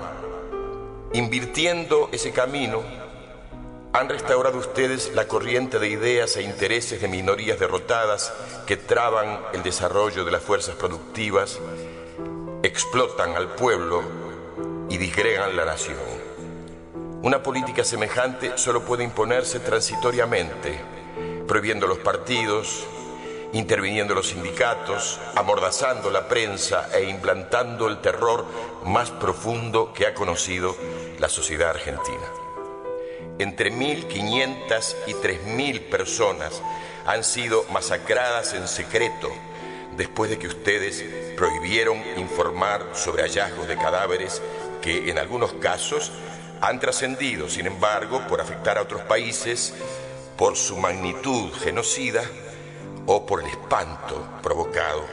Invirtiendo ese camino, han restaurado ustedes la corriente de ideas e intereses de minorías derrotadas que traban el desarrollo de las fuerzas productivas, explotan al pueblo y disgregan la nación. Una política semejante solo puede imponerse transitoriamente, prohibiendo los partidos, interviniendo los sindicatos, amordazando la prensa e implantando el terror más profundo que ha conocido la sociedad argentina. Entre 1.500 y 3.000 personas han sido masacradas en secreto después de que ustedes prohibieron informar sobre hallazgos de cadáveres que en algunos casos han trascendido, sin embargo, por afectar a otros países, por su magnitud genocida o por el espanto provocado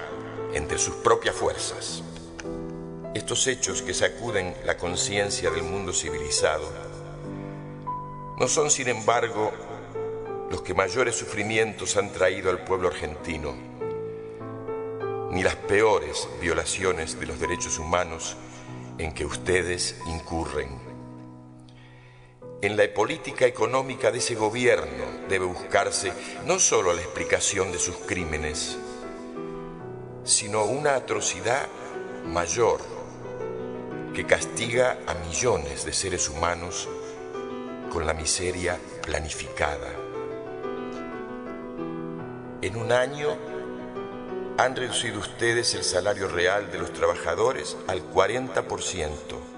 entre sus propias fuerzas. Estos hechos que sacuden la conciencia del mundo civilizado no son, sin embargo, los que mayores sufrimientos han traído al pueblo argentino, ni las peores violaciones de los derechos humanos en que ustedes incurren. En la política económica de ese gobierno debe buscarse no solo la explicación de sus crímenes, sino una atrocidad mayor que castiga a millones de seres humanos con la miseria planificada. En un año han reducido ustedes el salario real de los trabajadores al 40%,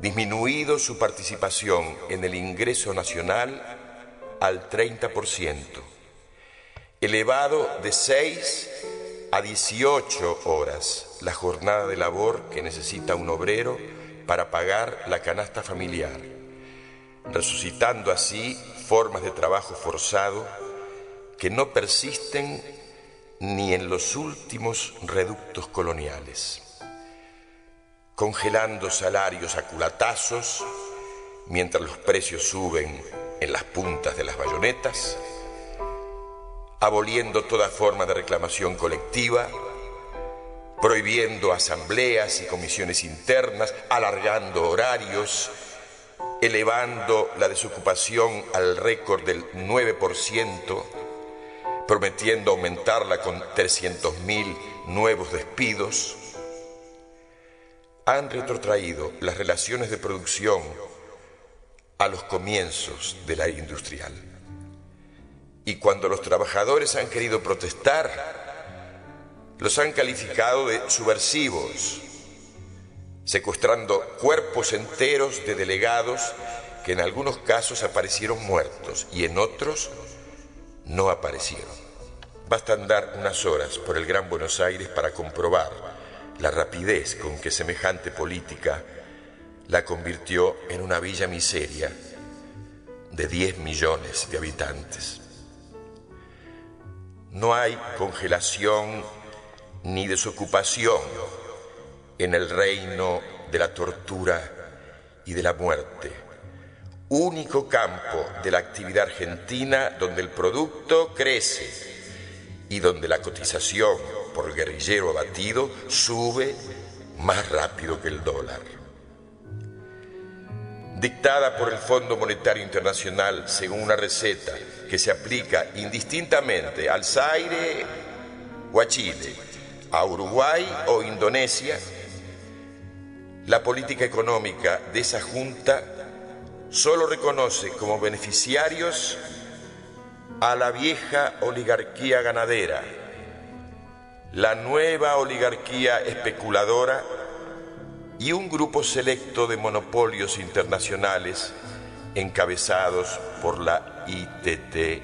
disminuido su participación en el ingreso nacional al 30%, elevado de 6 a 18 horas la jornada de labor que necesita un obrero para pagar la canasta familiar resucitando así formas de trabajo forzado que no persisten ni en los últimos reductos coloniales, congelando salarios a culatazos mientras los precios suben en las puntas de las bayonetas, aboliendo toda forma de reclamación colectiva, prohibiendo asambleas y comisiones internas, alargando horarios, elevando la desocupación al récord del 9%, prometiendo aumentarla con 300.000 nuevos despidos, han retrotraído las relaciones de producción a los comienzos de la industrial. Y cuando los trabajadores han querido protestar, los han calificado de subversivos, secuestrando cuerpos enteros de delegados que en algunos casos aparecieron muertos y en otros no aparecieron. Basta andar unas horas por el Gran Buenos Aires para comprobar la rapidez con que semejante política la convirtió en una villa miseria de 10 millones de habitantes. No hay congelación ni desocupación en el reino de la tortura y de la muerte, único campo de la actividad argentina donde el producto crece y donde la cotización por guerrillero abatido sube más rápido que el dólar. Dictada por el Fondo Monetario Internacional según una receta que se aplica indistintamente al Zaire o a Chile, a Uruguay o Indonesia, la política económica de esa Junta solo reconoce como beneficiarios a la vieja oligarquía ganadera, la nueva oligarquía especuladora y un grupo selecto de monopolios internacionales encabezados por la ITT,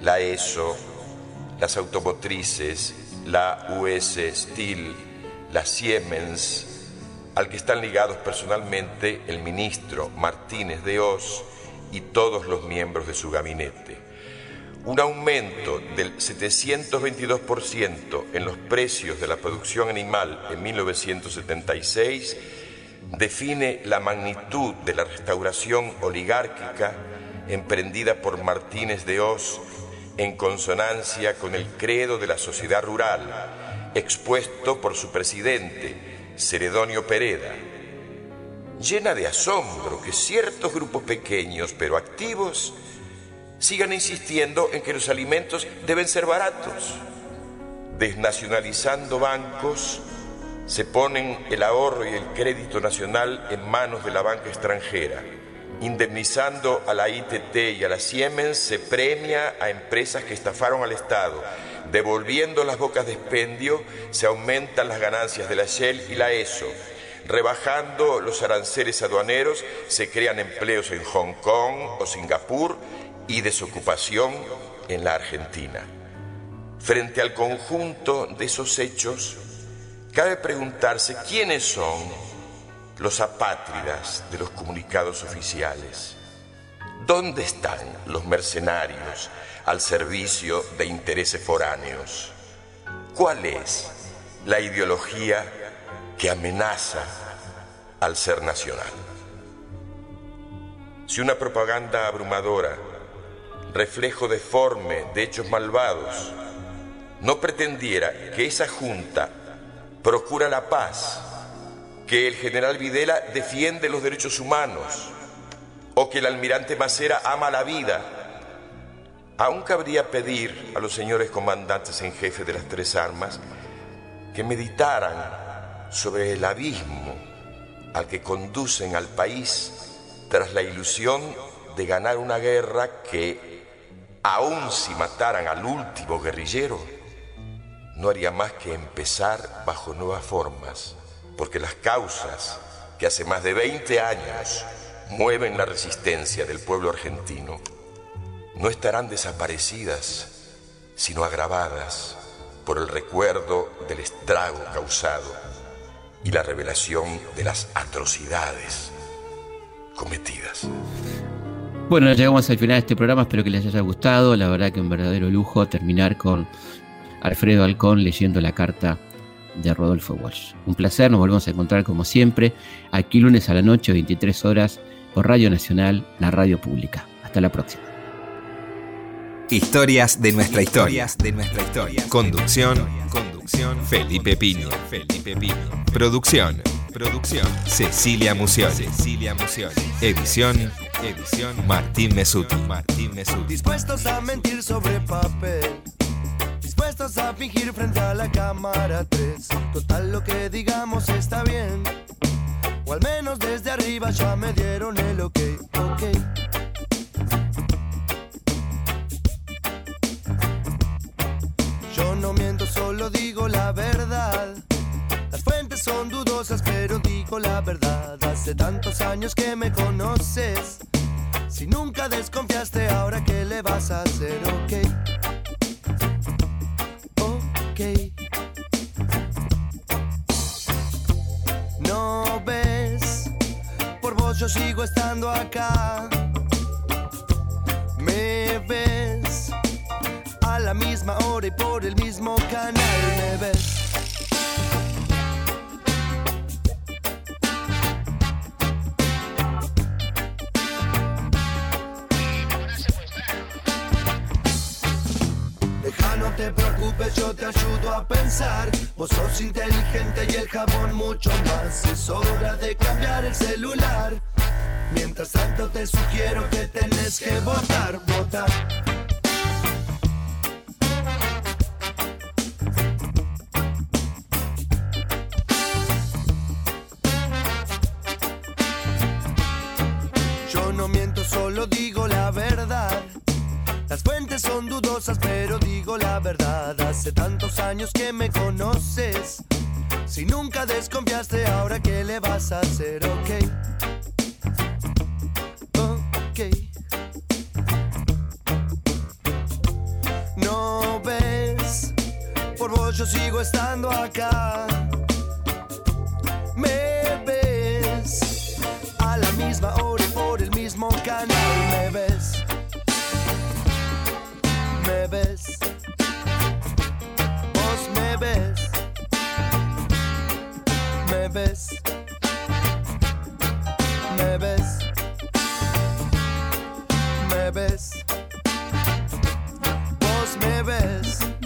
la ESO, las automotrices, la US Steel, la Siemens, al que están ligados personalmente el ministro Martínez de Oz y todos los miembros de su gabinete. Un aumento del 722% en los precios de la producción animal en 1976 define la magnitud de la restauración oligárquica emprendida por Martínez de Oz en consonancia con el credo de la sociedad rural, expuesto por su presidente, Ceredonio Pereda. Llena de asombro que ciertos grupos pequeños pero activos sigan insistiendo en que los alimentos deben ser baratos. Desnacionalizando bancos, se ponen el ahorro y el crédito nacional en manos de la banca extranjera. Indemnizando a la ITT y a la Siemens se premia a empresas que estafaron al Estado. Devolviendo las bocas de expendio se aumentan las ganancias de la Shell y la ESO. Rebajando los aranceles aduaneros se crean empleos en Hong Kong o Singapur y desocupación en la Argentina. Frente al conjunto de esos hechos, cabe preguntarse quiénes son los apátridas de los comunicados oficiales. ¿Dónde están los mercenarios al servicio de intereses foráneos? ¿Cuál es la ideología que amenaza al ser nacional? Si una propaganda abrumadora reflejo deforme de hechos malvados, no pretendiera que esa junta procura la paz, que el general Videla defiende los derechos humanos o que el almirante Macera ama la vida, aún cabría pedir a los señores comandantes en jefe de las tres armas que meditaran sobre el abismo al que conducen al país tras la ilusión de ganar una guerra que aun si mataran al último guerrillero, no haría más que empezar bajo nuevas formas, porque las causas que hace más de 20 años mueven la resistencia del pueblo argentino no estarán desaparecidas, sino agravadas por el recuerdo del estrago causado y la revelación de las atrocidades cometidas. Bueno, llegamos al final de este programa, espero que les haya gustado. La verdad que un verdadero lujo terminar con Alfredo Alcón leyendo la carta de Rodolfo Walsh. Un placer, nos volvemos a encontrar como siempre, aquí lunes a la noche, 23 horas, por Radio Nacional, la radio pública. Hasta la próxima. Historias de nuestra historia. de nuestra historia. Conducción. Conducción. Felipe Piño. Felipe. Producción. Producción. Cecilia Mucioni. Cecilia. Edición. Edición. Martín Mesuti. Martín Mesuti. Dispuestos a mentir sobre papel. Dispuestos a fingir frente a la cámara 3. Total lo que digamos está bien. O al menos desde arriba ya me dieron el ok. Ok. Yo no miento, solo digo la verdad. Las fuentes son dudosas, pero digo la verdad. Hace tantos años que me conoces. Si nunca desconfiaste, ahora qué le vas a hacer, ok. Ok. No ves, por vos yo sigo estando acá. Me ves a la misma hora y por el mismo canal me ves. No te preocupes, yo te ayudo a pensar. Vos sos inteligente y el jabón mucho más. Es hora de cambiar el celular. Mientras tanto te sugiero que tenés que votar, votar. Yo no miento, solo digo la verdad. Las fuentes son dudosas, pero la verdad. Hace tantos años que me conoces. Si nunca desconfiaste, ahora qué le vas a hacer, ok. Ok. No ves, por vos yo sigo estando acá. Me ves a la misma hora y por el mismo canal. Me ves, me ves, vos me ves, me ves. me ves, me ves, vos me ves.